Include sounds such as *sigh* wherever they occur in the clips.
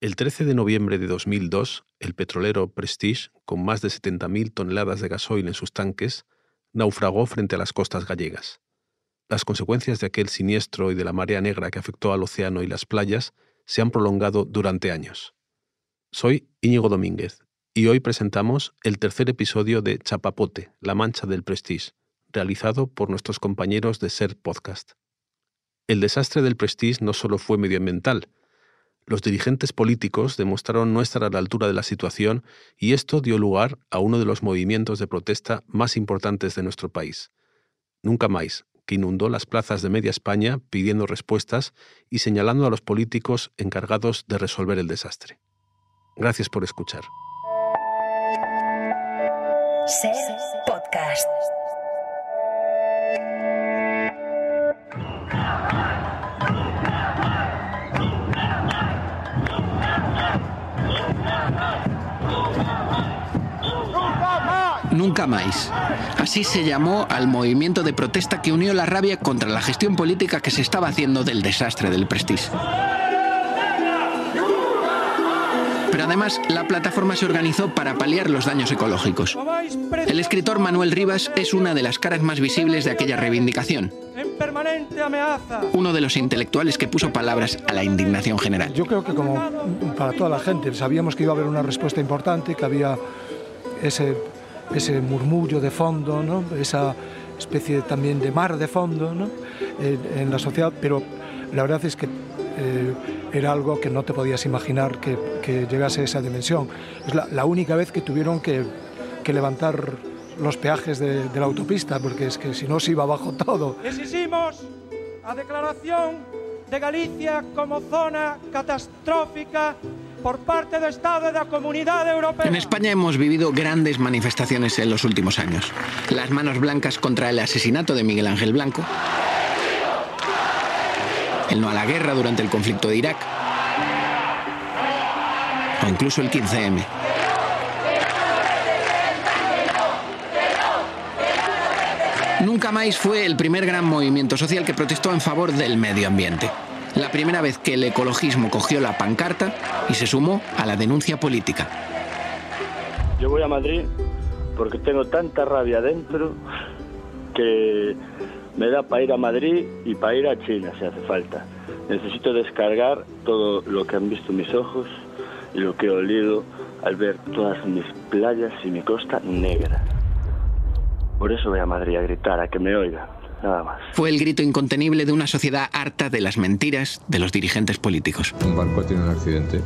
El 13 de noviembre de 2002, el petrolero Prestige, con más de 70.000 toneladas de gasoil en sus tanques, naufragó frente a las costas gallegas. Las consecuencias de aquel siniestro y de la marea negra que afectó al océano y las playas se han prolongado durante años. Soy Íñigo Domínguez y hoy presentamos el tercer episodio de Chapapote, la mancha del Prestige, realizado por nuestros compañeros de Ser Podcast. El desastre del Prestige no solo fue medioambiental, los dirigentes políticos demostraron no estar a la altura de la situación y esto dio lugar a uno de los movimientos de protesta más importantes de nuestro país. Nunca más, que inundó las plazas de media España pidiendo respuestas y señalando a los políticos encargados de resolver el desastre. Gracias por escuchar. podcast. Nunca más. Así se llamó al movimiento de protesta que unió la rabia contra la gestión política que se estaba haciendo del desastre del Prestige. Pero además, la plataforma se organizó para paliar los daños ecológicos. El escritor Manuel Rivas es una de las caras más visibles de aquella reivindicación. Uno de los intelectuales que puso palabras a la indignación general. Yo creo que como para toda la gente, sabíamos que iba a haber una respuesta importante, que había ese ese murmullo de fondo, ¿no? esa especie también de mar de fondo ¿no? en, la sociedad, pero la verdad es que eh, era algo que no te podías imaginar que, llegase a esa dimensión. Es la, única vez que tuvieron que, levantar los peajes de, de, la autopista, porque es que si no se iba abajo todo. Exigimos a declaración de Galicia como zona catastrófica por parte del Estado de la Comunidad Europea. En España hemos vivido grandes manifestaciones en los últimos años. Las manos blancas contra el asesinato de Miguel Ángel Blanco. El no a la guerra durante el conflicto de Irak. O incluso el 15M. Nunca más fue el primer gran movimiento social que protestó en favor del medio ambiente la primera vez que el ecologismo cogió la pancarta y se sumó a la denuncia política. Yo voy a Madrid porque tengo tanta rabia dentro que me da para ir a Madrid y para ir a China si hace falta. Necesito descargar todo lo que han visto mis ojos y lo que he olido al ver todas mis playas y mi costa negra. Por eso voy a Madrid a gritar, a que me oigan nada más. Fue el grito incontenible de una sociedad harta de las mentiras de los dirigentes políticos. Un barco tiene un accidente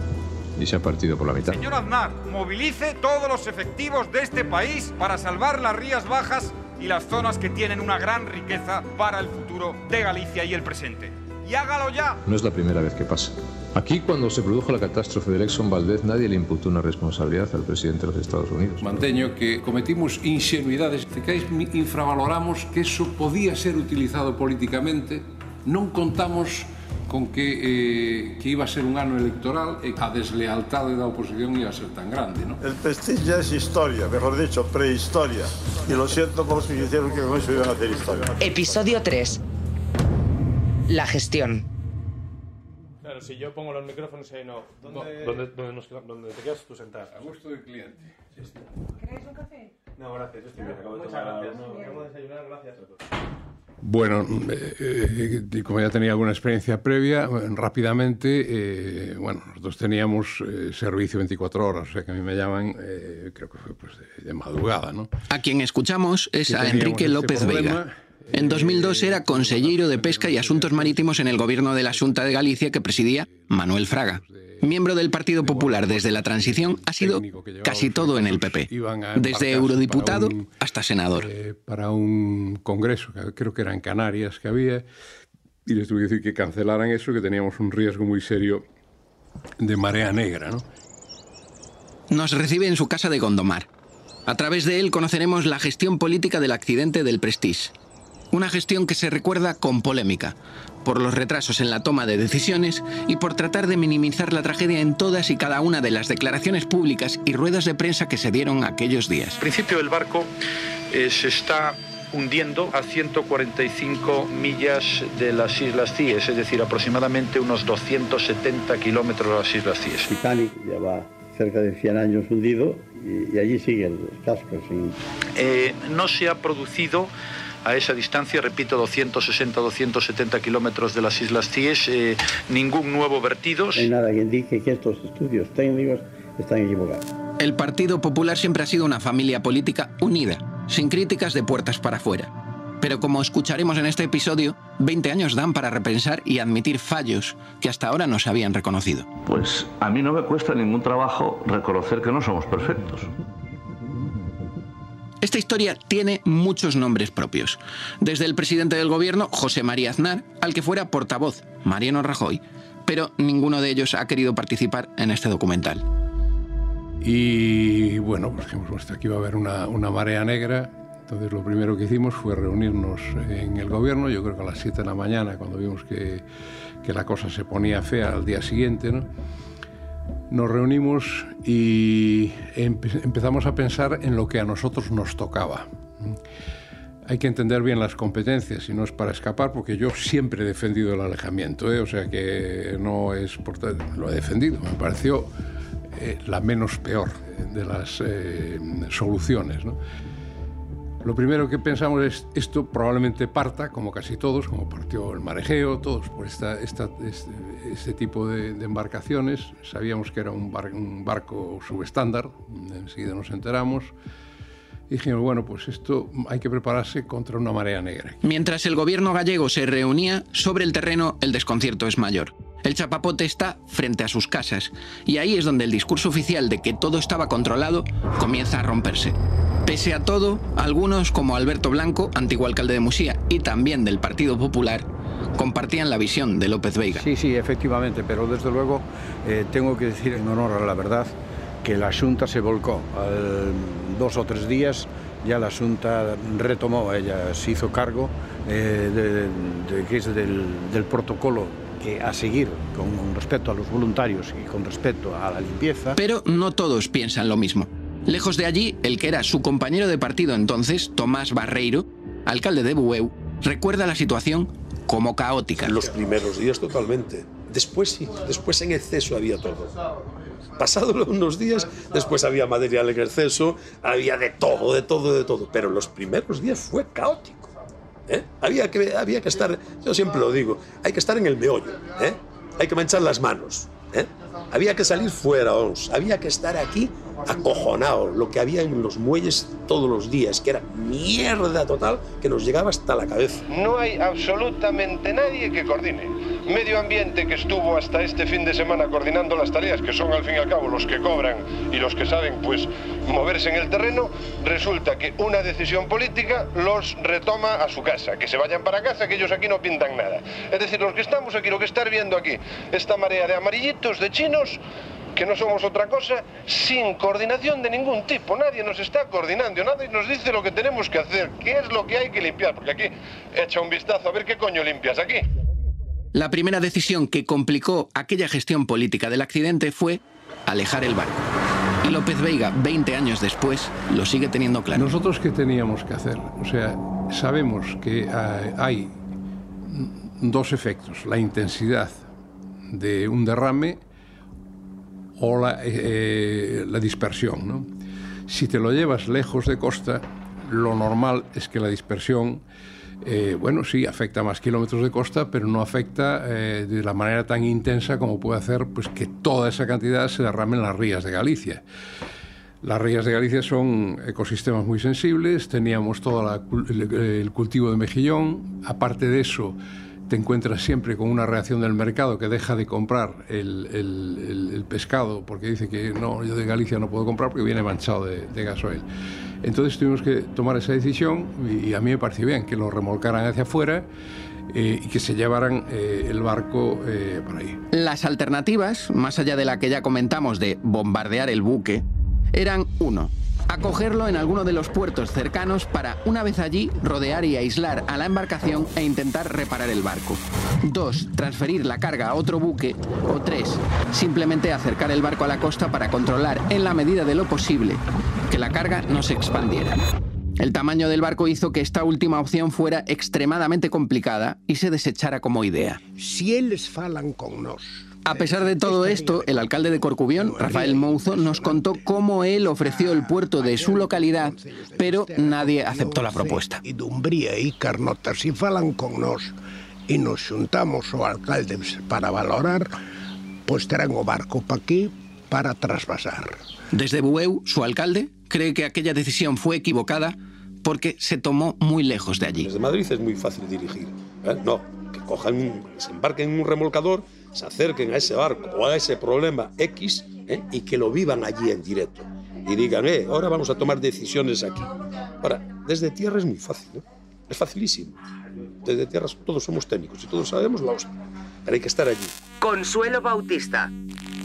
y se ha partido por la mitad. Señor Aznar, movilice todos los efectivos de este país para salvar las Rías Bajas y las zonas que tienen una gran riqueza para el futuro de Galicia y el presente. Y hágalo ya. No es la primera vez que pasa. Aquí, cuando se produjo la catástrofe del Exxon Valdez, nadie le imputó una responsabilidad al presidente de los Estados Unidos. Manteño que cometimos ingenuidades, que infravaloramos que eso podía ser utilizado políticamente. Non contamos con que, eh, que iba a ser un ano electoral e a deslealtade da oposición iba a ser tan grande. ¿no? El prestigio ya es historia, mejor dicho, prehistoria. Y lo siento por los que hicieron que con eso iban a hacer historia. Episodio 3. La gestión si yo pongo los micrófonos ahí, no. ¿Dónde, ¿Dónde, te quedas tú sentado? A gusto del cliente. ¿Queréis un café? No, gracias, estoy bien. Acabo de Muchas gracias. No, de desayunar, gracias. Bueno, eh, eh, como ya tenía alguna experiencia previa, rápidamente, eh, bueno, nosotros teníamos servicio 24 horas, o sea que a mí me llaman, creo que fue pues, de, madrugada, ¿no? A quien escuchamos es a Enrique este López Vega. En 2002 era consejero de Pesca y Asuntos Marítimos en el gobierno de la Junta de Galicia que presidía Manuel Fraga. Miembro del Partido Popular desde la transición, ha sido casi todo en el PP, desde eurodiputado hasta senador. Eh, para un congreso, creo que era en Canarias que había, y les tuve que decir que cancelaran eso, que teníamos un riesgo muy serio de marea negra. ¿no? Nos recibe en su casa de Gondomar. A través de él conoceremos la gestión política del accidente del Prestige una gestión que se recuerda con polémica, por los retrasos en la toma de decisiones y por tratar de minimizar la tragedia en todas y cada una de las declaraciones públicas y ruedas de prensa que se dieron aquellos días. Al principio del barco eh, se está hundiendo a 145 millas de las Islas Cíes, es decir, aproximadamente unos 270 kilómetros de las Islas Cíes. Titanic lleva cerca de 100 años hundido y, allí sigue el casco. Eh, no se ha producido a esa distancia, repito, 260-270 kilómetros de las Islas Cíes, eh, ningún nuevo vertido. No hay nada que indique que estos estudios técnicos están equivocados. El Partido Popular siempre ha sido una familia política unida, sin críticas de puertas para afuera. Pero como escucharemos en este episodio, 20 años dan para repensar y admitir fallos que hasta ahora no se habían reconocido. Pues a mí no me cuesta ningún trabajo reconocer que no somos perfectos. Esta historia tiene muchos nombres propios, desde el presidente del gobierno, José María Aznar, al que fuera portavoz, Mariano Rajoy, pero ninguno de ellos ha querido participar en este documental. Y bueno, pues dijimos, aquí va a haber una, marea negra, entonces lo primero que hicimos fue reunirnos en el gobierno, yo creo que a las 7 de la mañana, cuando vimos que, que la cosa se ponía fea al día siguiente, ¿no? Nos reunimos y empezamos a pensar en lo que a nosotros nos tocaba. Hay que entender bien las competencias y no es para escapar, porque yo siempre he defendido el alejamiento, ¿eh? o sea que no es por lo he defendido, me pareció eh, la menos peor de las eh, soluciones. Lo primero que pensamos es, esto probablemente parta, como casi todos, como partió el marejeo, todos por esta, esta, este, tipo de, embarcaciones. Sabíamos que era un, un barco subestándar, enseguida nos enteramos. Y dijimos, bueno, pues esto hay que prepararse contra una marea negra. Mientras el gobierno gallego se reunía, sobre el terreno el desconcierto es mayor. El chapapote está frente a sus casas y ahí es donde el discurso oficial de que todo estaba controlado comienza a romperse. Pese a todo, algunos como Alberto Blanco, antiguo alcalde de Musía y también del Partido Popular, compartían la visión de López Veiga. Sí, sí, efectivamente, pero desde luego eh, tengo que decir en honor a la verdad que la Junta se volcó. dos o tres días ya la Junta retomó, ella se hizo cargo eh, de, del protocolo a seguir con respecto a los voluntarios y con respecto a la limpieza. Pero no todos piensan lo mismo. Lejos de allí, el que era su compañero de partido entonces, Tomás Barreiro, alcalde de Bueu, recuerda la situación como caótica. Los primeros días totalmente. Después sí, después en exceso había todo. Pasado unos días, después había material en exceso, había de todo, de todo, de todo. Pero los primeros días fue caótico. ¿Eh? Había, que, había que estar, yo siempre lo digo, hay que estar en el meollo, ¿eh? hay que manchar las manos. ¿eh? Había que salir fuera, había que estar aquí acojonado, lo que había en los muelles todos los días, que era mierda total que nos llegaba hasta la cabeza. No hay absolutamente nadie que coordine. Medio Ambiente que estuvo hasta este fin de semana coordinando las tareas, que son al fin y al cabo los que cobran y los que saben pues moverse en el terreno, resulta que una decisión política los retoma a su casa, que se vayan para casa, que ellos aquí no pintan nada. Es decir, los que estamos aquí, lo que estar viendo aquí, esta marea de amarillitos, de chinos, que no somos otra cosa, sin coordinación de ningún tipo. Nadie nos está coordinando, nadie nos dice lo que tenemos que hacer, qué es lo que hay que limpiar, porque aquí echa un vistazo a ver qué coño limpias aquí. La primera decisión que complicó aquella gestión política del accidente fue alejar el barco. Y López Veiga, 20 años después, lo sigue teniendo claro. ¿Nosotros qué teníamos que hacer? O sea, sabemos que hay dos efectos, la intensidad de un derrame o la, eh, la dispersión. ¿no? Si te lo llevas lejos de costa, lo normal es que la dispersión, eh, bueno, sí, afecta más kilómetros de costa, pero no afecta eh, de la manera tan intensa como puede hacer pues, que toda esa cantidad se derrame en las rías de Galicia. Las rías de Galicia son ecosistemas muy sensibles, teníamos todo el cultivo de mejillón, aparte de eso, te encuentras siempre con una reacción del mercado que deja de comprar el, pescado porque dice que no, yo de Galicia no puedo comprar porque viene manchado de, gasoil. Entonces tuvimos que tomar esa decisión y a mí me pareció bien que lo remolcaran hacia afuera eh, y que se llevaran eh, el barco eh, ahí. Las alternativas, más allá de la que ya comentamos de bombardear el buque, eran uno, acogerlo en alguno de los puertos cercanos para, una vez allí, rodear y aislar a la embarcación e intentar reparar el barco. 2. Transferir la carga a otro buque. O 3. Simplemente acercar el barco a la costa para controlar, en la medida de lo posible, que la carga no se expandiera. El tamaño del barco hizo que esta última opción fuera extremadamente complicada y se desechara como idea. Si ellos falan con nos, a pesar de todo esto, el alcalde de Corcubión, Rafael Mouzo, nos contó cómo él ofreció el puerto de su localidad, pero nadie aceptó la propuesta. Y Dumbría y Carnota, si falan con nos y nos juntamos o alcalde para valorar, pues traen o barco para aquí para trasvasar. Desde Bueu, su alcalde, cree que aquella decisión fue equivocada porque se tomó muy lejos de allí. Desde Madrid es muy fácil dirigir. ¿eh? No, que cojan, se embarquen en un remolcador se acerquen a ese barco o a ese problema X ¿eh? y que lo vivan allí en directo. Y digan, eh, ahora vamos a tomar decisiones aquí. Ahora, desde tierra es muy fácil, ¿no? es facilísimo. Desde tierra todos somos técnicos y todos sabemos la hostia. Pero hay que estar allí. Consuelo Bautista,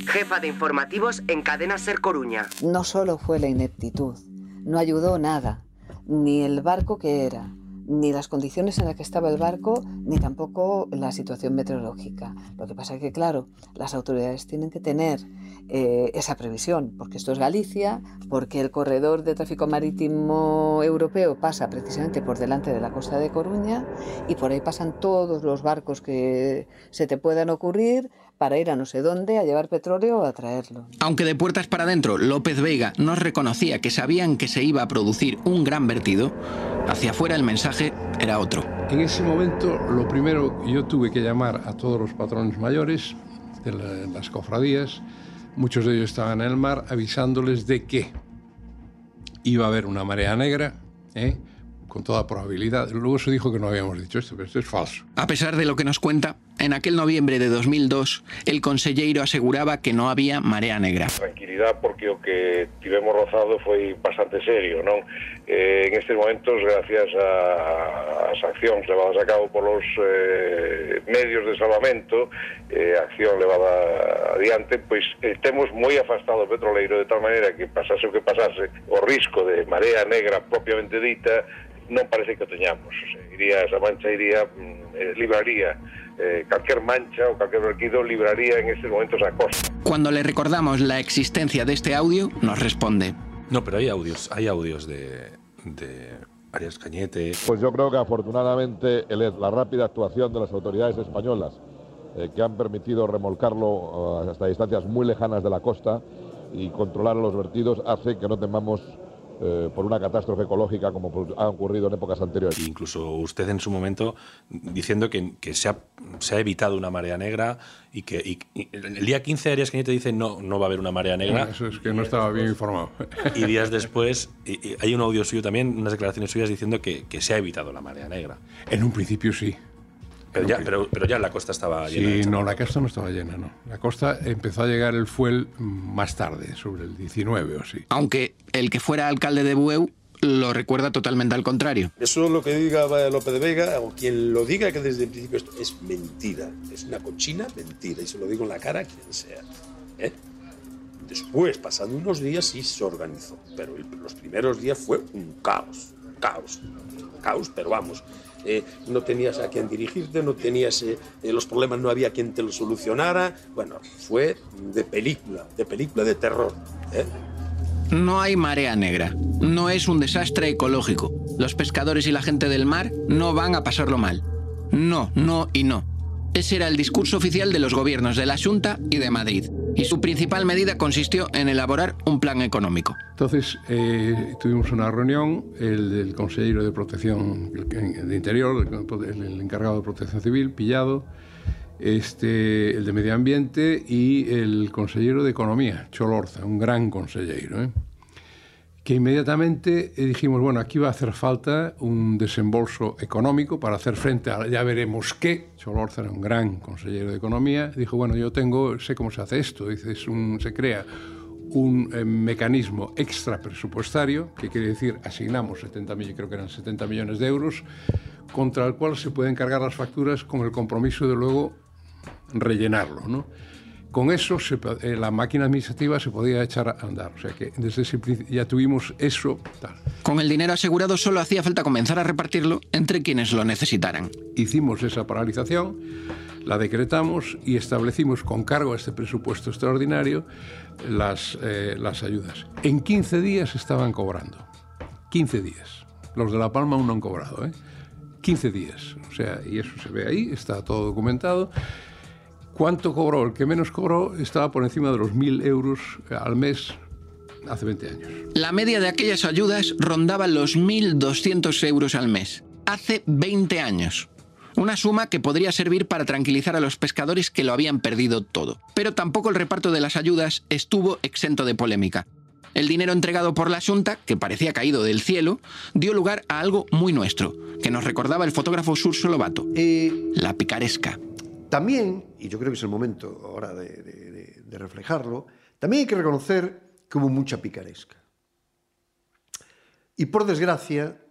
jefa de informativos en Cadena Ser Coruña. No solo fue la ineptitud, no ayudó nada, ni el barco que era, ni las condiciones en las que estaba el barco, ni tampoco la situación meteorológica. Lo que pasa es que, claro, las autoridades tienen que tener eh, esa previsión, porque esto es Galicia, porque el corredor de tráfico marítimo europeo pasa precisamente por delante de la costa de Coruña y por ahí pasan todos los barcos que se te puedan ocurrir para ir a no sé dónde a llevar petróleo o a traerlo. Aunque de puertas para adentro López Vega nos reconocía que sabían que se iba a producir un gran vertido, hacia afuera el mensaje era otro. En ese momento lo primero yo tuve que llamar a todos los patrones mayores de las cofradías, muchos de ellos estaban en el mar, avisándoles de que iba a haber una marea negra, ¿eh? con toda probabilidad. Luego se dijo que no habíamos dicho esto, pero esto es falso. A pesar de lo que nos cuenta, En aquel noviembre de 2002, el conselleiro aseguraba que non había marea negra. Tranquilidad, porque o que tivemos rozado foi bastante serio, non? Eh, en estes momentos, gracias a, as accións levadas a cabo polos eh, medios de salvamento, eh, acción levada adiante, pois eh, temos moi afastado o petroleiro de tal maneira que pasase o que pasase, o risco de marea negra propiamente dita non parece que o teñamos. O sea, iría, esa mancha iría, mm, eh, libraría eh, cualquier mancha o cualquier verquido libraría en estos momentos a costa. Cuando le recordamos la existencia de este audio, nos responde. No, pero hay audios, hay audios de, de Arias Cañete. Pues yo creo que afortunadamente la rápida actuación de las autoridades españolas, eh, que han permitido remolcarlo eh, hasta distancias muy lejanas de la costa y controlar los vertidos, hace que no temamos eh, por una catástrofe ecológica como ha ocurrido en épocas anteriores. Incluso usted en su momento diciendo que, que se, ha, se, ha, evitado una marea negra y que y, el día 15 Arias Cañete dice no, no va a haber una marea negra. Eso es que no estaba bien informado. Y días después y, hay un audio suyo también, unas declaraciones suyas diciendo que, que se ha evitado la marea negra. En un principio sí. Pero ya, pero, pero ya la costa estaba llena. Sí, no, la costa no estaba llena, no. La costa empezó a llegar el fuel más tarde, sobre el 19 o sí. Aunque el que fuera alcalde de Bueu lo recuerda totalmente al contrario. Eso es lo que diga López de Vega, o quien lo diga que desde el principio esto es mentira, es una cochina mentira, y se lo digo en la cara a quien sea. ¿eh? Después, pasando unos días, sí se organizó, pero los primeros días fue un caos, caos, caos, pero vamos, eh, no tenías a quien dirigirte, no tenías eh, eh, los problemas, no había quien te los solucionara. Bueno, fue de película, de película de terror. No hay marea negra. No es un desastre ecológico. Los pescadores y la gente del mar no van a pasarlo mal. No, no y no. Ese era el discurso oficial de los gobiernos de la Junta y de Madrid. Y su principal medida consistió en elaborar un plan económico. Entonces eh, tuvimos una reunión, el del consejero de protección de interior, el, encargado de protección civil, pillado, este, el de medio ambiente y el consejero de economía, Cholorza, un gran consejero. ¿eh? Que inmediatamente eh, dijimos, bueno, aquí va a hacer falta un desembolso económico para hacer frente a, ya veremos qué. Cholorza era un gran consejero de Economía, dijo, bueno, yo tengo, sé cómo se hace esto, dice, es un, se crea un eh, mecanismo extra presupuestario, que quiere decir asignamos 70 millones, creo que eran 70 millones de euros, contra el cual se pueden cargar las facturas con el compromiso de luego rellenarlo, ¿no? Con eso eh, la máquina administrativa se podía echar a andar. O sea que desde ese ya tuvimos eso. Tal. Con el dinero asegurado solo hacía falta comenzar a repartirlo entre quienes lo necesitaran. Hicimos esa paralización, la decretamos y establecimos con cargo a este presupuesto extraordinario las, eh, las ayudas. En 15 días estaban cobrando. 15 días. Los de La Palma aún no han cobrado, ¿eh? 15 días. O sea, y eso se ve ahí, está todo documentado. ¿Cuánto cobró? El que menos cobró estaba por encima de los 1.000 euros al mes hace 20 años. La media de aquellas ayudas rondaba los 1.200 euros al mes. Hace 20 años. Una suma que podría servir para tranquilizar a los pescadores que lo habían perdido todo. Pero tampoco el reparto de las ayudas estuvo exento de polémica. El dinero entregado por la Junta, que parecía caído del cielo, dio lugar a algo muy nuestro, que nos recordaba el fotógrafo Surso Lobato. la picaresca. También, y yo creo que es el momento ahora de, reflejarlo, también hay que reconocer que hubo mucha picaresca. Y por desgracia,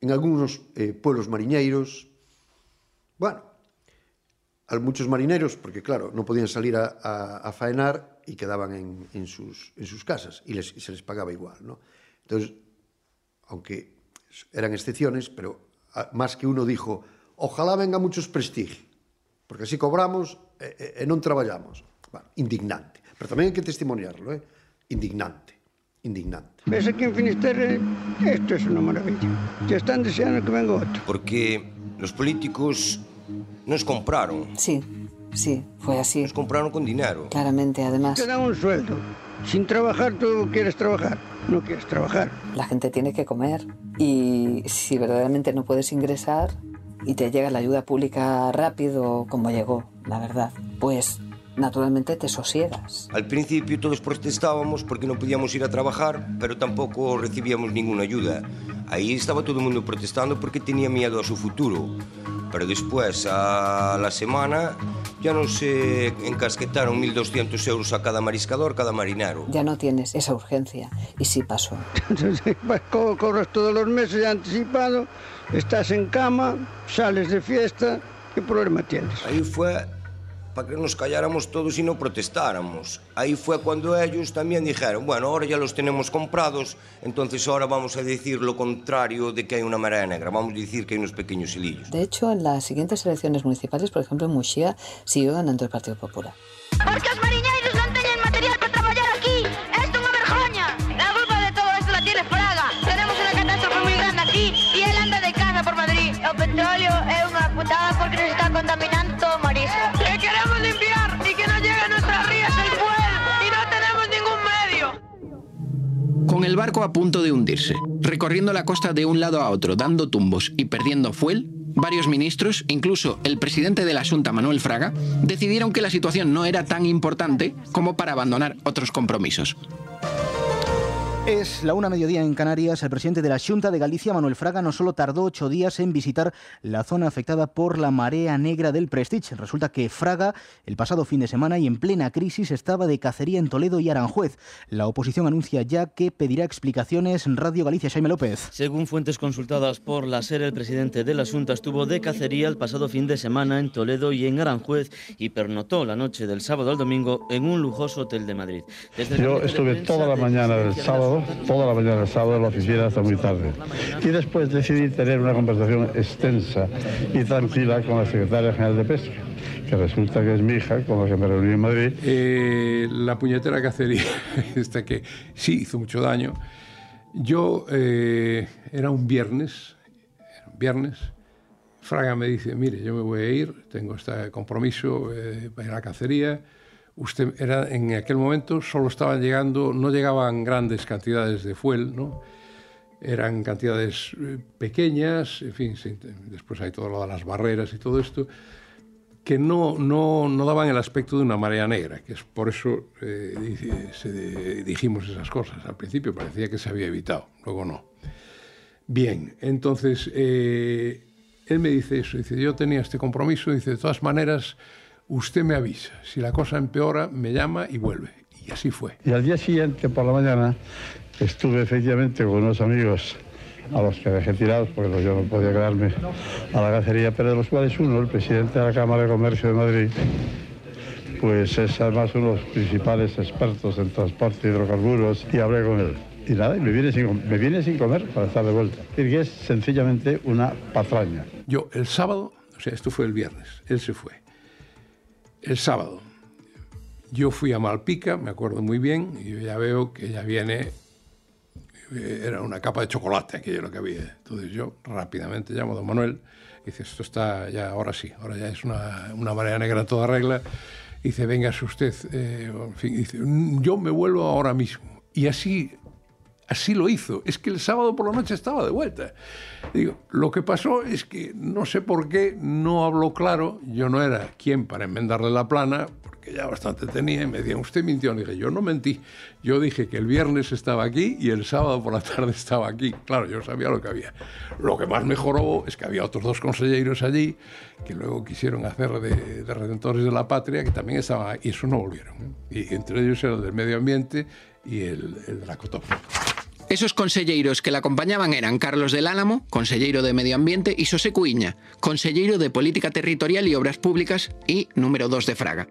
en algunos eh, pueblos mariñeiros, bueno, a muchos marineros, porque claro, no podían salir a, faenar y quedaban en, sus, casas y, les, se les pagaba igual. ¿no? Entonces, aunque eran excepciones, pero a, más que uno dijo, ojalá venga muchos prestigio, porque así cobramos e, e, e non traballamos. Bueno, indignante. Pero tamén hai que testimoniarlo, ¿eh? indignante, indignante. Ves aquí en Finisterre, esto es una maravilla. Ya están deseando que venga otro. Porque los políticos nos compraron. Sí, sí, fue así. Nos compraron con dinero. Claramente, además. Te dan un sueldo. Sin trabajar tú quieres trabajar. No quieres trabajar. La gente tiene que comer. Y si verdaderamente no puedes ingresar y te llega la ayuda pública rápido como llegó, la verdad, pues naturalmente te sosiegas. Al principio todos protestábamos porque no podíamos ir a trabajar, pero tampoco recibíamos ninguna ayuda. Ahí estaba todo el mundo protestando porque tenía miedo a su futuro. Pero después, a la semana, ya nos eh, encasquetaron 1.200 euros a cada mariscador, cada marinero. Ya no tienes esa urgencia. Y sí pasó. *laughs* Cobras todos los meses anticipado, estás en cama, sales de fiesta, ¿qué problema tienes? Ahí fue para que nos calláramos todos y no protestáramos. Ahí fue cuando ellos también dijeron, bueno, ahora ya los tenemos comprados, entonces ahora vamos a decir lo contrario de que hay una marea negra, vamos a decir que hay unos pequeños hilillos. De hecho, en las siguientes elecciones municipales, por ejemplo en Muxía, siguió ganando el Partido Popular. Porque os a punto de hundirse, recorriendo la costa de un lado a otro, dando tumbos y perdiendo fuel, varios ministros, incluso el presidente de la Junta, Manuel Fraga, decidieron que la situación no era tan importante como para abandonar otros compromisos. Es la una mediodía en Canarias. El presidente de la Junta de Galicia, Manuel Fraga, no solo tardó ocho días en visitar la zona afectada por la marea negra del Prestige. Resulta que Fraga, el pasado fin de semana y en plena crisis, estaba de cacería en Toledo y Aranjuez. La oposición anuncia ya que pedirá explicaciones en Radio Galicia. Jaime López. Según fuentes consultadas por la SER, el presidente de la Junta estuvo de cacería el pasado fin de semana en Toledo y en Aranjuez y pernotó la noche del sábado al domingo en un lujoso hotel de Madrid. Desde Yo estuve toda la mañana del sábado toda la mañana del sábado la oficina hasta muy tarde. Y después decidí tener una conversación extensa y tranquila con la secretaria general de Pesca, que resulta que es mi hija, con la que me reuní en Madrid. Eh, la puñetera cacería, *laughs* esta que sí hizo mucho daño. Yo, eh, era un viernes, era un viernes, Fraga me dice, mire, yo me voy a ir, tengo este compromiso eh, para ir a la cacería, usted era en aquel momento solo estaban llegando, no llegaban grandes cantidades de fuel, ¿no? eran cantidades pequeñas, en fin, después hay todo lo de las barreras y todo esto, que no, no, no daban el aspecto de una marea negra, que es por eso eh, dijimos esas cosas. Al principio parecía que se había evitado, luego no. Bien, entonces eh, él me dice eso, dice, yo tenía este compromiso, dice, de todas maneras, usted me avisa. Si la cosa empeora, me llama y vuelve. Y así fue. Y al día siguiente, por la mañana, estuve efectivamente con unos amigos a los que dejé tirados, porque yo no podía quedarme a la cacería, pero de los cuales uno, el presidente de la Cámara de Comercio de Madrid, pues es además uno de los principales expertos en transporte de hidrocarburos, y hablé con él. Y nada, y me viene sin, me viene sin comer para estar de vuelta. Y que es sencillamente una patraña. Yo el sábado, o sea, esto fue el viernes, él se fue el sábado. Yo fui a Malpica, me acuerdo muy bien, y ya veo que ya viene era una capa de chocolate aquello lo que había. Entonces yo rápidamente llamo a don Manuel y dice, esto está ya, ahora sí, ahora ya es una, una marea negra toda regla. Y dice, venga usted, eh, en fin, dice, yo me vuelvo ahora mismo. Y así Así lo hizo. Es que el sábado por la noche estaba de vuelta. Digo, lo que pasó es que no sé por qué no habló claro. Yo no era quien para enmendarle la plana, porque ya bastante tenía. Y me decían, usted mintió. Y dije, yo no mentí. Yo dije que el viernes estaba aquí y el sábado por la tarde estaba aquí. Claro, yo sabía lo que había. Lo que más mejoró es que había otros dos consejeros allí que luego quisieron hacer de, de redentores de la patria, que también estaban. Y eso no volvieron. Y entre ellos era el del medio ambiente y el, el esos conselleiros que la acompañaban eran Carlos del Álamo, consellero de Medio Ambiente, y José Cuiña, consellero de Política Territorial y Obras Públicas y número 2 de Fraga.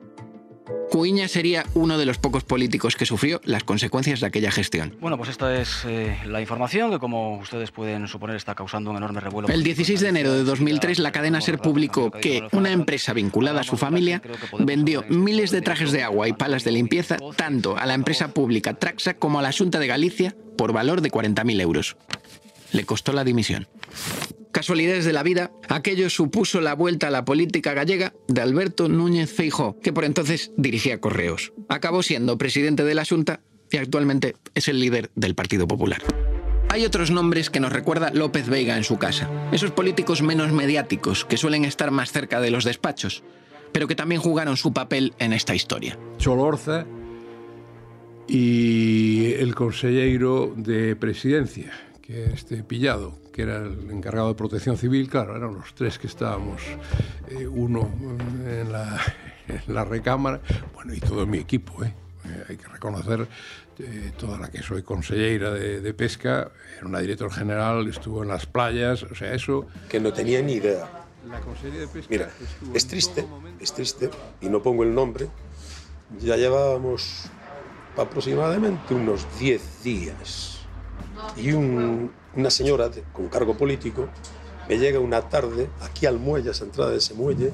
Cuiña sería uno de los pocos políticos que sufrió las consecuencias de aquella gestión. Bueno, pues esta es eh, la información que, como ustedes pueden suponer, está causando un enorme revuelo. El 16 de enero de 2003, la cadena SER publicó que una empresa vinculada a su familia vendió miles de trajes de agua y palas de limpieza tanto a la empresa pública Traxa como a la Junta de Galicia por valor de 40.000 euros. Le costó la dimisión. Casualidades de la vida, aquello supuso la vuelta a la política gallega de Alberto Núñez Feijó, que por entonces dirigía Correos. Acabó siendo presidente de la Junta y actualmente es el líder del Partido Popular. Hay otros nombres que nos recuerda López Veiga en su casa. Esos políticos menos mediáticos que suelen estar más cerca de los despachos, pero que también jugaron su papel en esta historia. Cholorza y el consejero de presidencia, que este pillado, que era el encargado de protección civil, claro, eran los tres que estábamos, eh, uno en la, *laughs* en la, recámara, bueno, y todo mi equipo, ¿eh? eh hay que reconocer eh, toda la que soy consellera de, de, pesca, era una directora general, estuvo en las playas, o sea, eso... Que no tenía ni idea. La de pesca Mira, es triste, es triste, y no pongo el nombre, ya llevábamos aproximadamente unos 10 días y una señora con cargo político me llega una tarde aquí al muelle, a esa entrada de ese muelle,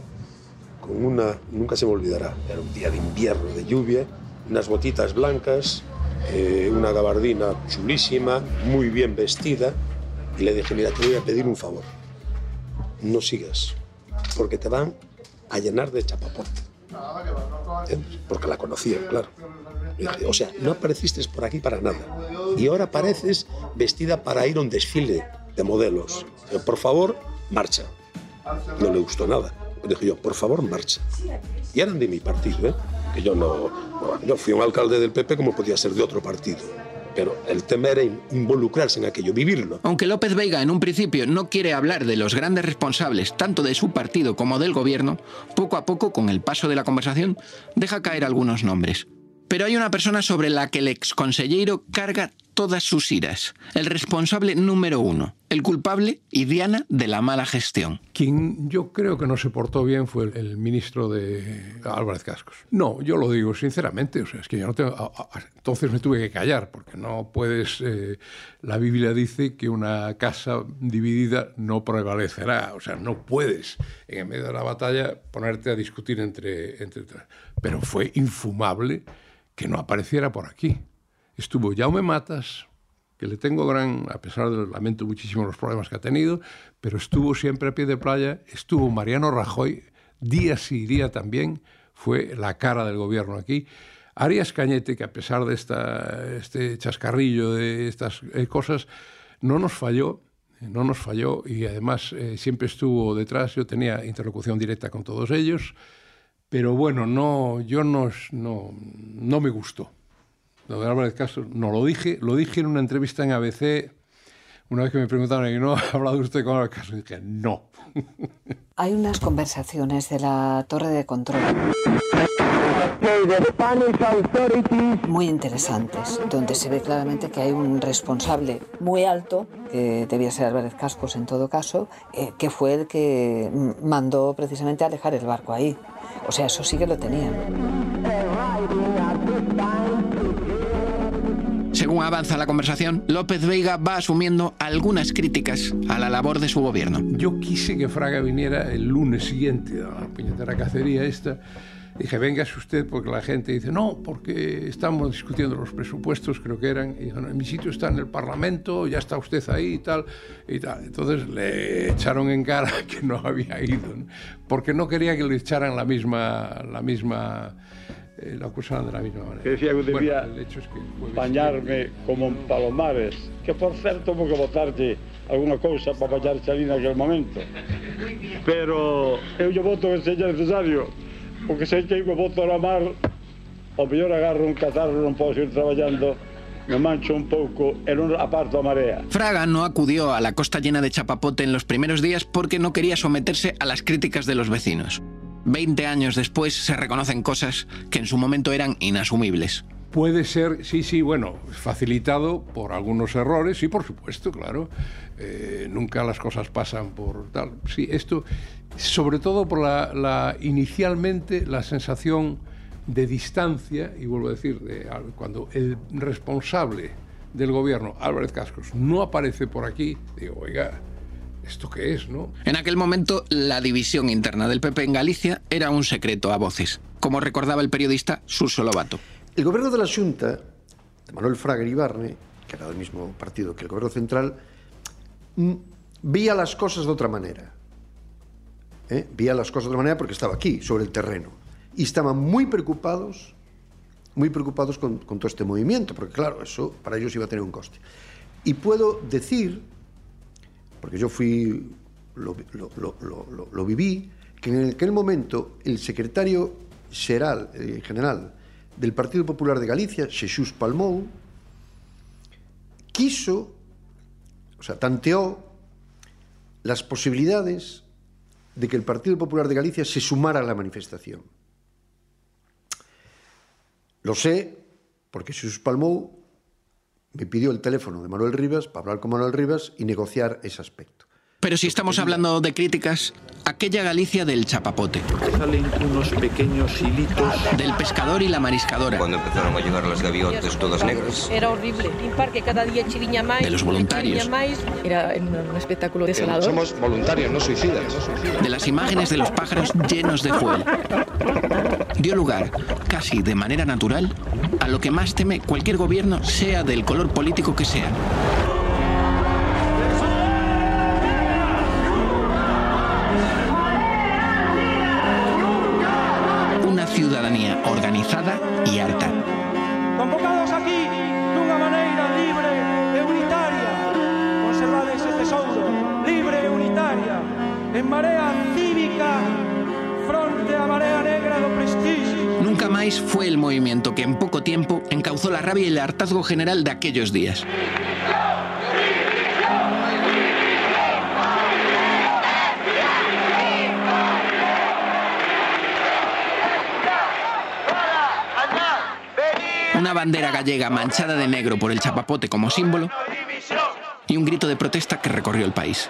con una, nunca se me olvidará, era un día de invierno, de lluvia, unas botitas blancas, eh, una gabardina chulísima, muy bien vestida, y le dije, mira, te voy a pedir un favor, no sigas, porque te van a llenar de chapapote. ¿Eh? Porque la conocía, claro. O sea, no apareciste por aquí para nada. Y ahora apareces vestida para ir a un desfile de modelos. Por favor, marcha. No le gustó nada. Dije yo, por favor, marcha. Y eran de mi partido, ¿eh? Que yo no. yo fui un alcalde del PP como podía ser de otro partido. Pero el tema era involucrarse en aquello, vivirlo. Aunque López Veiga en un principio no quiere hablar de los grandes responsables tanto de su partido como del gobierno, poco a poco, con el paso de la conversación, deja caer algunos nombres. Pero hay una persona sobre la que el exconsellero carga todas sus iras, el responsable número uno, el culpable y Diana de la mala gestión. Quien yo creo que no se portó bien fue el, ministro de Álvarez Cascos. No, yo lo digo sinceramente, o sea, es que yo no tengo... Entonces me tuve que callar, porque no puedes... Eh, la Biblia dice que una casa dividida no prevalecerá, o sea, no puedes en medio de la batalla ponerte a discutir entre... entre pero fue infumable que no apareciera por aquí. Estuvo Jaume Matas, que le tengo gran, a pesar de lamento muchísimo los problemas que ha tenido, pero estuvo siempre a pie de playa, estuvo Mariano Rajoy, día sí día también, fue la cara del gobierno aquí. Arias Cañete, que a pesar de este chascarrillo de estas eh, cosas, no nos falló, no nos falló y además eh, siempre estuvo detrás, yo tenía interlocución directa con todos ellos, pero bueno, no, yo no, no, no me gustó. Lo de Álvarez Castro, no lo dije, lo dije en una entrevista en ABC, una vez que me preguntaron, ¿y no ha hablado usted con Castro? Y dije, no. *laughs* Hay unas conversaciones de la torre de control muy interesantes, donde se ve claramente que hay un responsable muy alto, que debía ser Álvarez Cascos en todo caso, eh, que fue el que mandó precisamente a alejar el barco ahí. O sea, eso sí que lo tenían. Según avanza la conversación, López Veiga va asumiendo algunas críticas a la labor de su gobierno. Yo quise que Fraga viniera el lunes siguiente a la puñetera cacería esta Dije, véngase usted porque la gente dice, no, porque estamos discutiendo los presupuestos, creo que eran, y dijo, no, mi sitio está en el Parlamento, ya está usted ahí y tal, y tal. Entonces le echaron en cara *laughs* que no había ido, ¿no? porque no quería que le echaran la misma, la misma eh, lo acusaban de la misma manera. Que decía que debía bueno, el hecho es que bañarme como en Palomares, que por certo houve que botarlle alguna cousa para bañarse ali naquele momento. Pero eu lle voto que seña necesario, porque sei que eu voto a mar, o mellor agarro un catarro, non posso ir traballando, me mancho un pouco e non aparto a marea. Fraga no acudió a la costa llena de chapapote en los primeros días porque no quería someterse a las críticas de los vecinos. 20 años después se reconocen cosas que en su momento eran inasumibles. Puede ser, sí, sí, bueno, facilitado por algunos errores, sí, por supuesto, claro. Eh, nunca las cosas pasan por tal. Sí, esto, sobre todo por la, inicialmente la sensación de distancia, y vuelvo a decir, de, cuando el responsable del gobierno, Álvarez Cascos, no aparece por aquí, digo, oiga, ¿esto qué es, no? En aquel momento, la división interna del PP en Galicia era un secreto a voces, como recordaba el periodista Surso Lobato. El gobierno de la Junta, de Manuel Fraga Ibarne, que era del mismo partido que el gobierno central, veía las cosas de otra manera. ¿eh? Veía las cosas de otra manera porque estaba aquí, sobre el terreno. Y estaban muy preocupados, muy preocupados con, con todo este movimiento, porque claro, eso para ellos iba a tener un coste. Y puedo decir porque yo fui, lo, viví, que en aquel momento el secretario eh, general del Partido Popular de Galicia, Xesús Palmou, quiso, o sea, tanteó las posibilidades de que el Partido Popular de Galicia se sumara a la manifestación. Lo sé porque Xesús Palmou me pidió el teléfono de Manuel Rivas para hablar con Manuel Rivas y negociar ese aspecto. Pero si estamos hablando de críticas, aquella Galicia del chapapote. Salen unos pequeños hilitos. Del pescador y la mariscadora. Cuando empezaron a llegar las gaviotas todas negras. Era horrible. Un parque cada día chiriña más. De los voluntarios. Era un espectáculo desolador. Somos voluntarios, no suicidas. De las imágenes de los pájaros llenos de fuel. Dio lugar, casi de manera natural, a lo que más teme cualquier gobierno, sea del color político que sea. Organizada y harta. Convocados aquí dunha maneira libre e unitaria, conservades ese tesouro, libre e unitaria, en marea cívica fronte a marea negra do prestigio. Nunca máis fue el movimiento que en poco tiempo encauzó la rabia y el hartazgo general de aquellos días. Bandera gallega manchada de negro por el chapapote como símbolo y un grito de protesta que recorrió el país.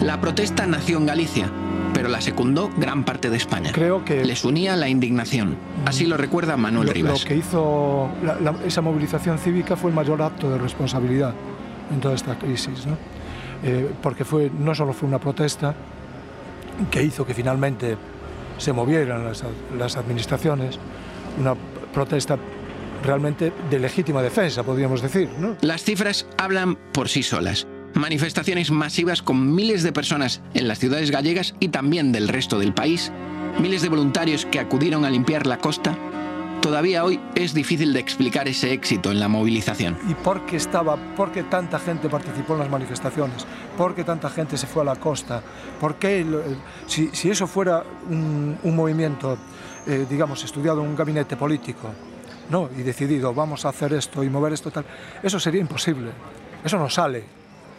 La protesta nació en Galicia, pero la secundó gran parte de España. Creo que les unía la indignación. Así lo recuerda Manuel lo, Rivas. Lo que hizo la, la, esa movilización cívica fue el mayor acto de responsabilidad en toda esta crisis, ¿no? eh, porque fue no solo fue una protesta que hizo que finalmente se movieran las, las administraciones, una protesta realmente de legítima defensa, podríamos decir. Las cifras hablan por sí solas. Manifestaciones masivas con miles de personas en las ciudades gallegas y también del resto del país, miles de voluntarios que acudieron a limpiar la costa. Todavía hoy es difícil de explicar ese éxito en la movilización. ¿Y por qué estaba, por qué tanta gente participó en las manifestaciones? ¿Por qué tanta gente se fue a la costa? ¿Por qué, si, si eso fuera un, un movimiento eh, digamos, estudiado en un gabinete político ¿no? y decidido, vamos a hacer esto y mover esto tal, eso sería imposible. Eso no sale,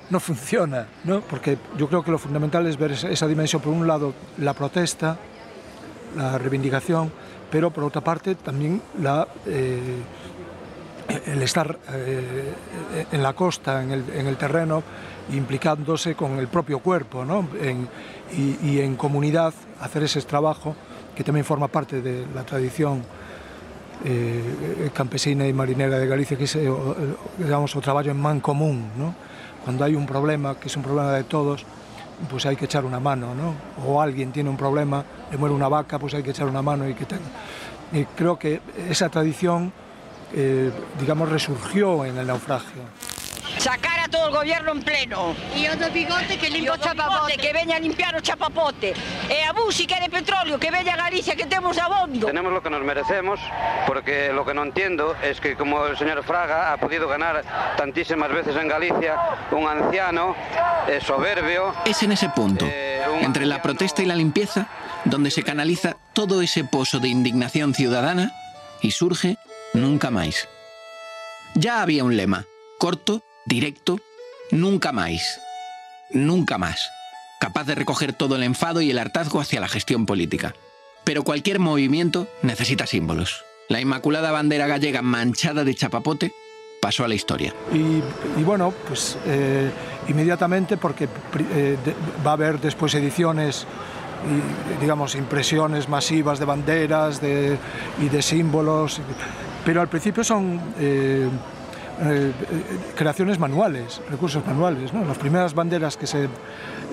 no funciona, ¿no? porque yo creo que lo fundamental es ver esa, dimensión, por un lado, la protesta, la reivindicación, pero por otra parte también la, eh, el estar eh, en la costa, en el, en el, terreno, implicándose con el propio cuerpo ¿no? y, y en comunidad, hacer ese trabajo que tamén forma parte de la tradición eh, campesina e marinera de Galicia, que o, digamos, o traballo en man común, ¿no? Cuando hai un problema, que é un problema de todos, pues hay que echar una mano, ¿no? O alguien tiene un problema, le muere una vaca, pues hay que echar una mano y que tenga. Y creo que esa tradición, eh, digamos, resurgió en el naufragio. Sacar a todo el gobierno en pleno. Y otro bigote que limpia chapapote. Que venga a limpiar o chapapote. E a bus, si quiere petróleo, que venga a Galicia, que tenemos abondo. Tenemos lo que nos merecemos, porque lo que no entiendo es que como el señor Fraga ha podido ganar tantísimas veces en Galicia, un anciano eh, soberbio... Es en ese punto, eh, entre la protesta y la limpieza, donde se canaliza todo ese pozo de indignación ciudadana y surge Nunca Más. Ya había un lema, corto, directo, nunca más. Nunca más. Capaz de recoger todo el enfado y el hartazgo hacia la gestión política. Pero cualquier movimiento necesita símbolos. La inmaculada bandera gallega manchada de chapapote pasó a la historia. Y, bueno, pues eh, inmediatamente, porque eh, va a haber después ediciones y, digamos, impresiones masivas de banderas de, y de símbolos, pero al principio son eh, eh, creaciones manuales, recursos manuales. ¿no? Las primeras banderas que se,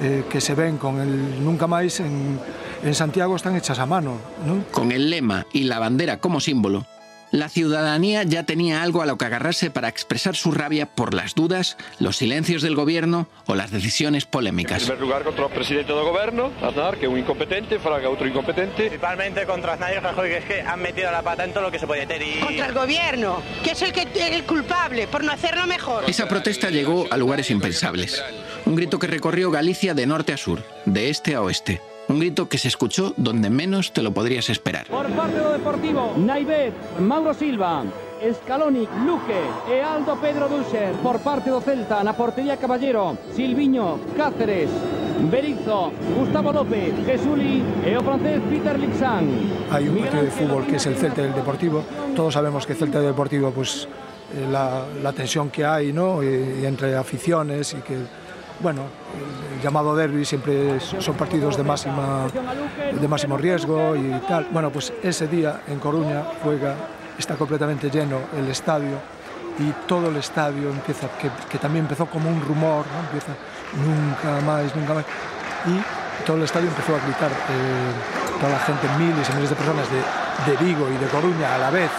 eh, que se ven con el Nunca Más en, en Santiago están hechas a mano. ¿no? Con el lema y la bandera como símbolo, la ciudadanía ya tenía algo a lo que agarrarse para expresar su rabia por las dudas, los silencios del gobierno o las decisiones polémicas. En primer lugar contra o presidente do goberno, Aznar, que é un incompetente, Fraga outro incompetente. Principalmente contra Aznar y Rajoy, que es que han metido la pata en todo lo que se puede meter y... Contra el gobierno, que es el, que, el culpable por no hacerlo mejor. Esa protesta llegó a lugares impensables. Un grito que recorrió Galicia de norte a sur, de este a oeste. Un grito que se escuchó donde menos te lo podrías esperar. Por parte do Deportivo, Naibet, Mauro Silva, Scaloni, Luque e Aldo Pedro Duscher. Por parte do Celta, na portería Caballero, Silviño, Cáceres, Berizzo, Gustavo López, Jesuli e o francés Peter Lixan. Hay un partido de fútbol que es el Celta y el Deportivo. Todos sabemos que Celta y Deportivo, pues eh, la, la, tensión que hay, ¿no? Y, y entre aficiones y que bueno, el, llamado derby siempre son partidos de, máxima, de máximo riesgo y tal. Bueno, pues ese día en Coruña juega, está completamente lleno el estadio y todo el estadio empieza, que, también empezó como un rumor, ¿no? empieza nunca más, nunca más. Y todo el estadio empezó a gritar, eh, toda la gente, miles y miles de personas de, de Vigo y de Coruña a la vez,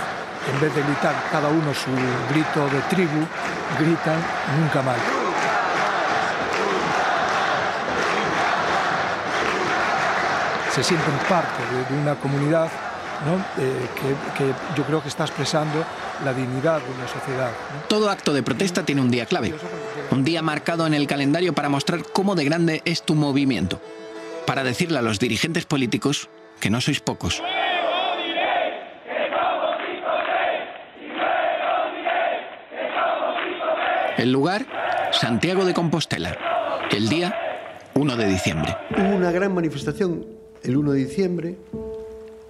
en vez de gritar cada uno su grito de tribu, gritan nunca más. Se sienten parte de, de una comunidad ¿no? eh, que, que, yo creo que está expresando la dignidad de una sociedad. ¿no? Todo acto de protesta tiene un día clave, un día marcado en el calendario para mostrar cómo de grande es tu movimiento, para decirle a los dirigentes políticos que no sois pocos. El lugar, Santiago de Compostela. El día, 1 de diciembre. Hubo una gran manifestación el 1 de diciembre,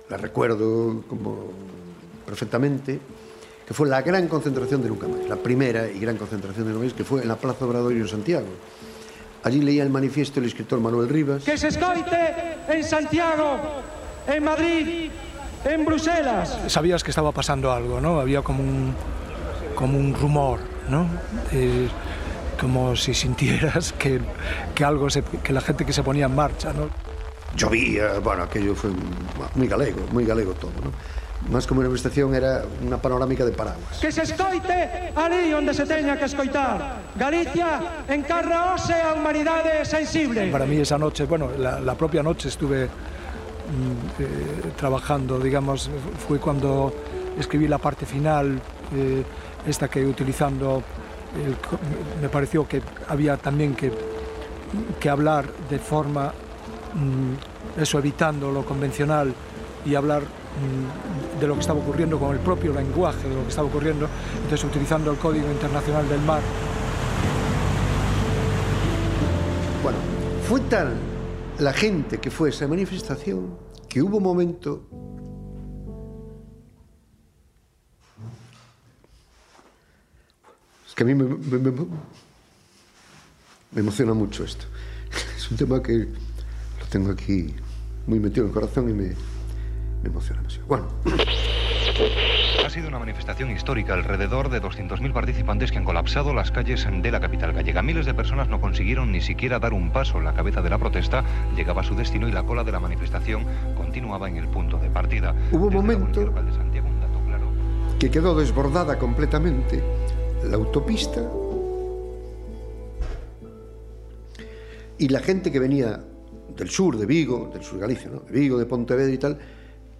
la recuerdo como perfectamente, que fue la gran concentración de Nunca Más, la primera y gran concentración de Nunca Más, que fue en la Plaza Obradoiro en Santiago. Allí leía el manifiesto el escritor Manuel Rivas. Que se escoite en Santiago, en Madrid, en Bruselas. Sabías que estaba pasando algo, ¿no? Había como un, como un rumor, ¿no? Eh, como si sintieras que, que algo, se, que la gente que se ponía en marcha, ¿no? Llovía, bueno, aquello foi moi galego, moi galego todo, non? Más como una manifestación era unha panorámica de paraguas. Que se escoite ali onde se teña que escoitar. Galicia encarna ose a humanidade sensible. Para mí esa noche, bueno, la, la propia noche estuve mm, eh, trabajando, digamos, fue cuando escribí la parte final, eh, esta que utilizando, el, me pareció que había también que, que hablar de forma eso evitando lo convencional y hablar de lo que estaba ocurriendo con el propio lenguaje de lo que estaba ocurriendo, entonces utilizando el Código Internacional del Mar. Bueno, fue tal la gente que fue esa manifestación que hubo un momento es que a mí me emociona mucho esto. *laughs* Es un tema que tengo aquí muy metido en el corazón y me, me emociona demasiado. Bueno. Ha sido una manifestación histórica, alrededor de 200.000 participantes que han colapsado las calles de la capital gallega. Miles de personas no consiguieron ni siquiera dar un paso. La cabeza de la protesta llegaba a su destino y la cola de la manifestación continuaba en el punto de partida. Hubo un Desde la momento policía local de Santiago, un dato claro. que quedó desbordada completamente la autopista y la gente que venía del sur, de Vigo, del sur de Galicia, ¿no? de Vigo, de Pontevedra y tal,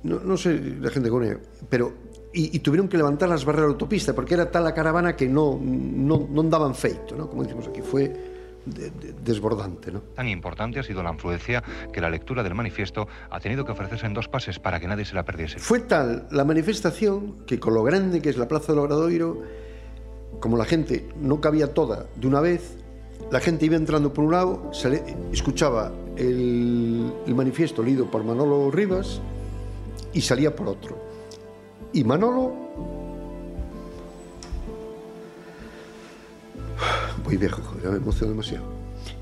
no, no sé la gente que venía, pero y, y tuvieron que levantar las barreras de autopista porque era tal la caravana que no, no, non daban feito, ¿no? como decimos aquí, fue de- de- desbordante. ¿no? Tan importante ha sido la influencia que la lectura del manifiesto ha tenido que ofrecerse en dos pases para que nadie se la perdiese. Fue tal la manifestación que con lo grande que es la Plaza del Obradoiro, como la gente no cabía toda de una vez, la gente iba entrando por un lado, se le- escuchaba el, el manifiesto leído por Manolo Rivas y salía por otro. Y Manolo... Voy viejo, ya me emociono demasiado.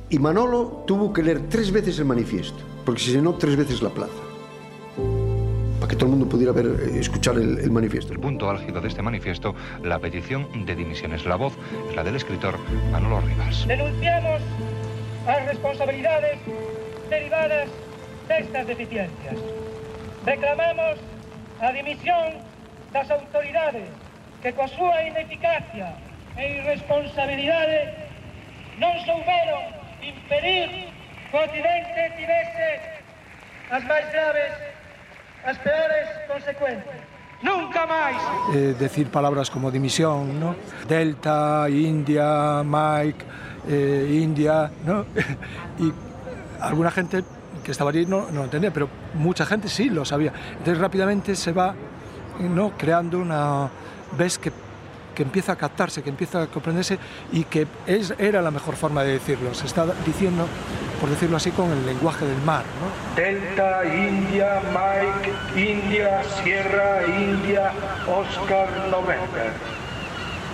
Y Manolo tuvo que leer tres veces el manifiesto, porque se llenó tres veces la plaza para que todo el mundo pudiera ver, eh, escuchar el, el manifiesto. El punto álgido de este manifiesto, la petición de dimisiones. La voz es la del escritor Manolo Rivas. Denunciamos as responsabilidades derivadas destas deficiencias. Reclamamos a dimisión das autoridades que coa súa ineficacia e irresponsabilidade non souberon impedir que o accidente tivese as máis graves, as peores consecuencias. Nunca máis. Eh, decir palabras como dimisión, ¿no? Delta, India, Mike, eh, India, ¿no? *laughs* y alguna gente que estaba allí no, no lo entendía, pero mucha gente sí lo sabía. Entonces rápidamente se va ¿no? creando una... ves que, que empieza a captarse, que empieza a comprenderse y que es, era la mejor forma de decirlo. Se está diciendo, por decirlo así, con el lenguaje del mar. Delta, India, Mike, India, Sierra, India, Oscar, November.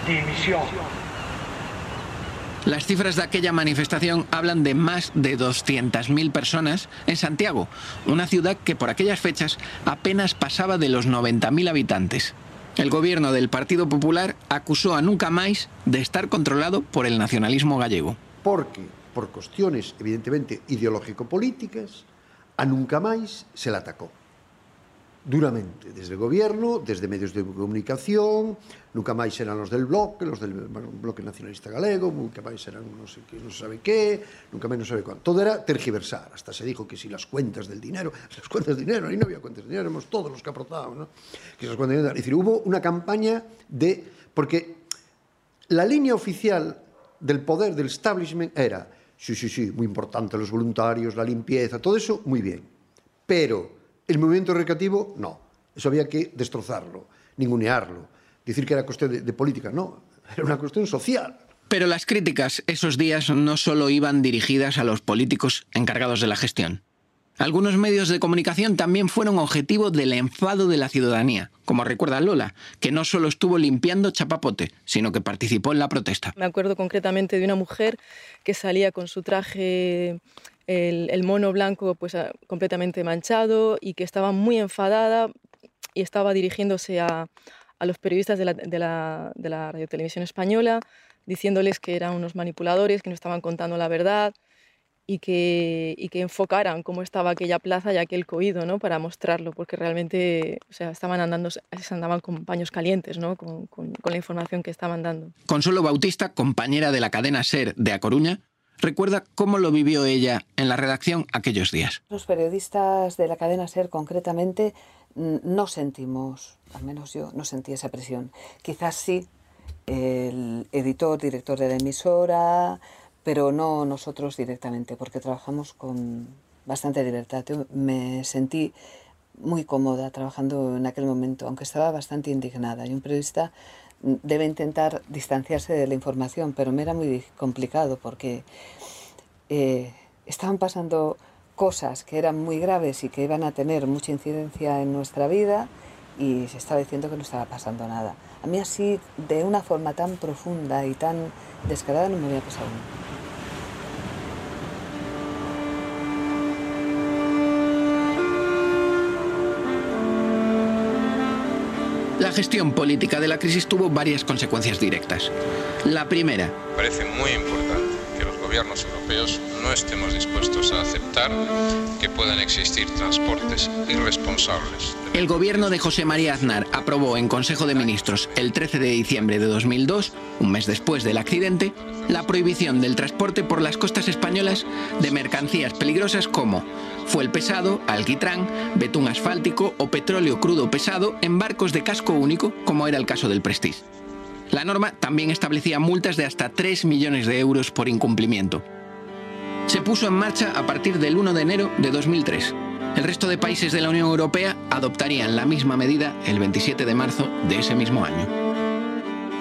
Dimisión. Las cifras de aquella manifestación hablan de más de 200.000 personas en Santiago, una ciudad que por aquellas fechas apenas pasaba de los 90.000 habitantes. El gobierno del Partido Popular acusó a Nunca Máis de estar controlado por el nacionalismo gallego. Porque, por cuestiones evidentemente ideológico-políticas, a Nunca Máis se la atacó. Duramente, desde el gobierno, desde medios de comunicación, nunca máis eran los del bloque, los del bloque nacionalista galego, nunca máis eran no sé qué, no se sabe qué, nunca máis no sabe cuánto. Todo era tergiversar, hasta se dijo que si las cuentas del dinero, *laughs* las cuentas del dinero, ahí no había cuentas del dinero, éramos todos los que aportábamos, ¿no? Que esas cuentas del dinero. Es decir, hubo una campaña de... Porque la línea oficial del poder del establishment era, sí, sí, sí, muy importante los voluntarios, la limpieza, todo eso, muy bien. Pero el movimiento recreativo, no. Eso había que destrozarlo, ningunearlo, decir que era cuestión de, de política, no, era una cuestión social. Pero las críticas esos días no solo iban dirigidas a los políticos encargados de la gestión. Algunos medios de comunicación también fueron objetivo del enfado de la ciudadanía, como recuerda Lola, que no solo estuvo limpiando chapapote, sino que participó en la protesta. Me acuerdo concretamente de una mujer que salía con su traje, el, mono blanco pues a- completamente manchado y que estaba muy enfadada y estaba dirigiéndose a, los periodistas de la radiotelevisión española, diciéndoles que eran unos manipuladores, que no estaban contando la verdad y que, y que enfocaran cómo estaba aquella plaza y aquel coído, ¿no? Para mostrarlo, porque realmente, o sea, estaban andando, se andaban con paños calientes, ¿no? Con, con- con la información que estaban dando. Consuelo Bautista, compañera de la cadena SER de A Coruña, recuerda cómo lo vivió ella en la redacción aquellos días. Los periodistas de la cadena SER concretamente no sentimos, al menos yo no sentí esa presión. Quizás sí el editor, director de la emisora, pero no nosotros directamente, porque trabajamos con bastante libertad. Yo me sentí muy cómoda trabajando en aquel momento, aunque estaba bastante indignada. Y un periodista debe intentar distanciarse de la información, pero me era muy complicado porque eh, estaban pasando cosas que eran muy graves y que iban a tener mucha incidencia en nuestra vida y se estaba diciendo que no estaba pasando nada. A mí así, de una forma tan profunda y tan descarada, no me había pasado nunca. La gestión política de la crisis tuvo varias consecuencias directas. La primera. Parece muy importante gobiernos europeos no estemos dispuestos a aceptar que puedan existir transportes irresponsables. El gobierno de José María Aznar aprobó en Consejo de Ministros el 13 de diciembre de 2002, un mes después del accidente, la prohibición del transporte por las costas españolas de mercancías peligrosas como fuel pesado, alquitrán, betún asfáltico o petróleo crudo pesado en barcos de casco único, como era el caso del Prestige. La norma también establecía multas de hasta 3 millones de euros por incumplimiento. Se puso en marcha a partir del 1 de enero de 2003. El resto de países de la Unión Europea adoptarían la misma medida el 27 de marzo de ese mismo año.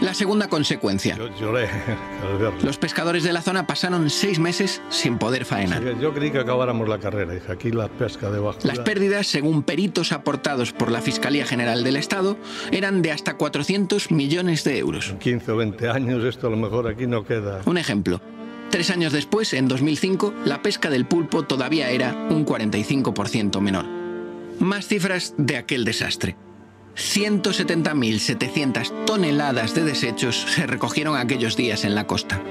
La segunda consecuencia. *laughs* Los pescadores de la zona pasaron seis meses sin poder faenar. yo creí que acabáramos la carrera. Dije, aquí la pesca debajo. Las pérdidas, según peritos aportados por la Fiscalía General del Estado, eran de hasta 400 millones de euros. 15 o 20 años, esto a lo mejor aquí no queda. Un ejemplo. Tres años después, en 2005, la pesca del pulpo todavía era un 45% menor. Más cifras de aquel desastre. 170.700 toneladas de desechos se recogieron aquellos días en la costa.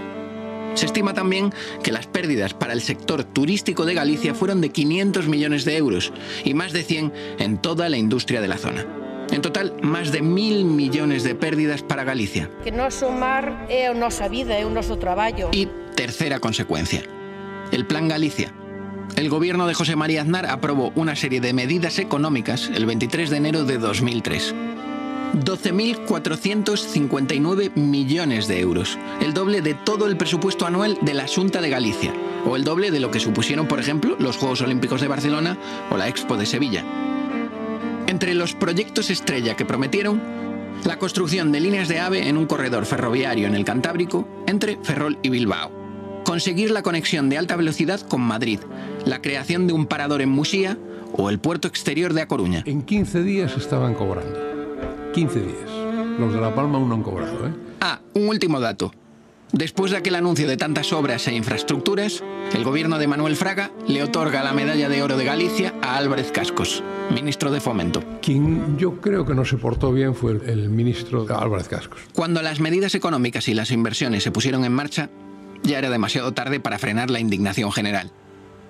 Se estima también que las pérdidas para el sector turístico de Galicia fueron de 500 millones de euros y más de 100 en toda la industria de la zona. En total, más de mil millones de pérdidas para Galicia. Que noso mar é a nosa vida, é o noso traballo. Y tercera consecuencia, el Plan Galicia, el gobierno de José María Aznar aprobó una serie de medidas económicas el 23 de enero de 2003. 12.459 millones de euros, el doble de todo el presupuesto anual de la Junta de Galicia, o el doble de lo que supusieron, por ejemplo, los Juegos Olímpicos de Barcelona o la Expo de Sevilla. Entre los proyectos estrella que prometieron, la construcción de líneas de AVE en un corredor ferroviario en el Cantábrico entre Ferrol y Bilbao conseguir la conexión de alta velocidad con Madrid, la creación de un parador en Musía o el puerto exterior de A Coruña. En 15 días estaban cobrando. 15 días. Los de La Palma aún no han cobrado. ¿eh? Ah, un último dato. Después de aquel anuncio de tantas obras e infraestructuras, el gobierno de Manuel Fraga le otorga la medalla de oro de Galicia a Álvarez Cascos, ministro de Fomento. Quien yo creo que no se portó bien fue el, el ministro Álvarez Cascos. Cuando las medidas económicas y las inversiones se pusieron en marcha, ya era demasiado tarde para frenar la indignación general.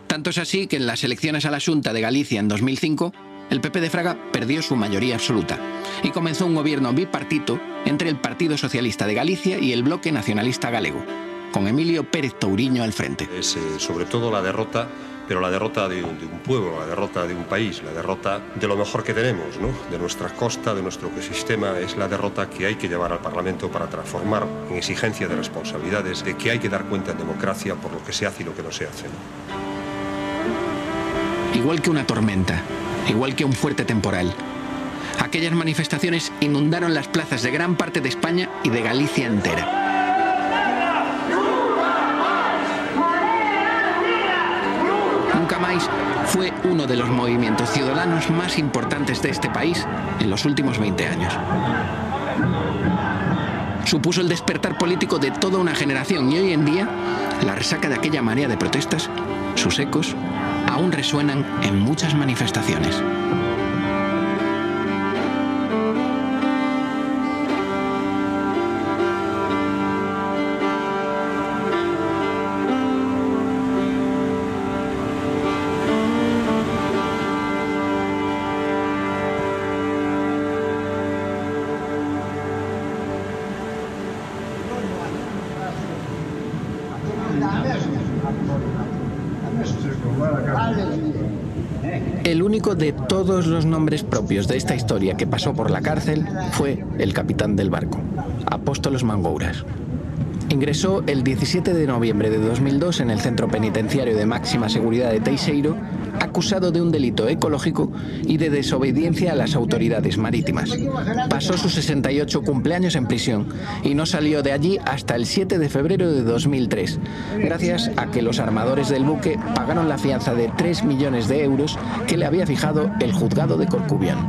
Tanto es así que en las elecciones a la Junta de Galicia en 2005, el PP de Fraga perdió su mayoría absoluta y comenzó un gobierno bipartito entre el Partido Socialista de Galicia y el Bloque Nacionalista Galego, con Emilio Pérez Touriño al frente. Es eh, sobre todo la derrota pero la derrota de, un pueblo, la derrota de un país, la derrota de lo mejor que tenemos, de nuestra costa, de nuestro ecosistema, es la derrota que hay que llevar al Parlamento para transformar en exigencia de responsabilidades, de que hay que dar cuenta en democracia por lo que se hace y lo que no se hace. Igual que una tormenta, igual que un fuerte temporal, aquellas manifestaciones inundaron las plazas de gran parte de España y de Galicia entera. Fue uno de los movimientos ciudadanos más importantes de este país en los últimos 20 años. Supuso el despertar político de toda una generación y hoy en día la resaca de aquella marea de protestas, sus ecos, aún resuenan en muchas manifestaciones. Los nombres propios de esta historia que pasó por la cárcel fue el capitán del barco, Apóstolos Mangouras. Ingresó el 17 de noviembre de 2002 en el centro penitenciario de máxima seguridad de Teixeiro, acusado de un delito ecológico y de desobediencia a las autoridades marítimas. Pasó sus 68 cumpleaños en prisión y no salió de allí hasta el 7 de febrero de 2003, gracias a que los armadores del buque pagaron la fianza de 3 millones de euros que le había fijado el juzgado de Corcubión.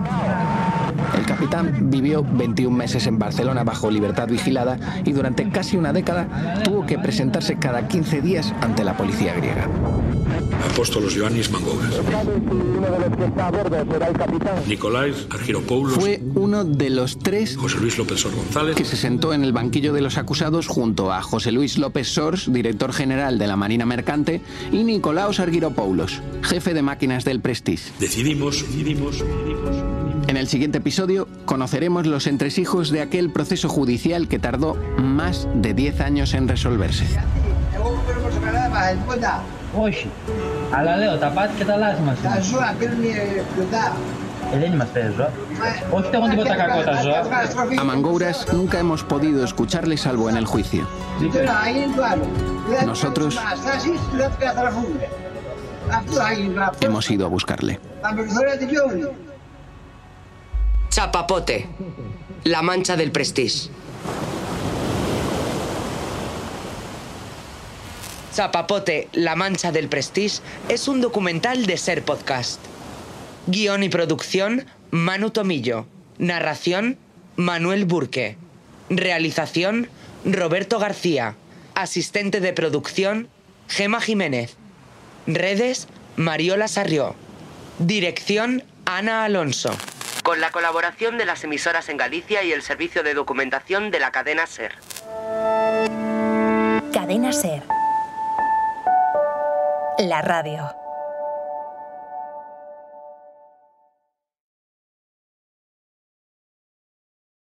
El capitán vivió 21 meses en Barcelona bajo libertad vigilada y durante casi una década tuvo que presentarse cada 15 días ante la policía griega. Apóstolos Ioannis Mangouras. Nicolás Argiropoulos. Fue uno de los tres José Luis López Sor González. que se sentó en el banquillo de los acusados junto a José Luis López Sors, director general de la Marina Mercante, y Nicolaos Argiropoulos, jefe de máquinas del Prestige. Decidimos, decidimos, decidimos. En el siguiente episodio conoceremos los entresijos de aquel proceso judicial que tardó más de 10 años en resolverse. Ala Leo, tapat kita lah más. A Mangouras nunca hemos podido escucharle salvo en el juicio. Nosotros hemos ido a buscarle. Chapapote, la mancha del prestige. Chapapote, La Mancha del Prestige es un documental de Ser Podcast. Guión y producción, Manu Tomillo. Narración, Manuel Burque. Realización, Roberto García. Asistente de producción, Gema Jiménez. Redes, Mariola Sarrió. Dirección, Ana Alonso. Con la colaboración de las emisoras en Galicia y el servicio de documentación de la cadena Ser. Cadena Ser. La radio.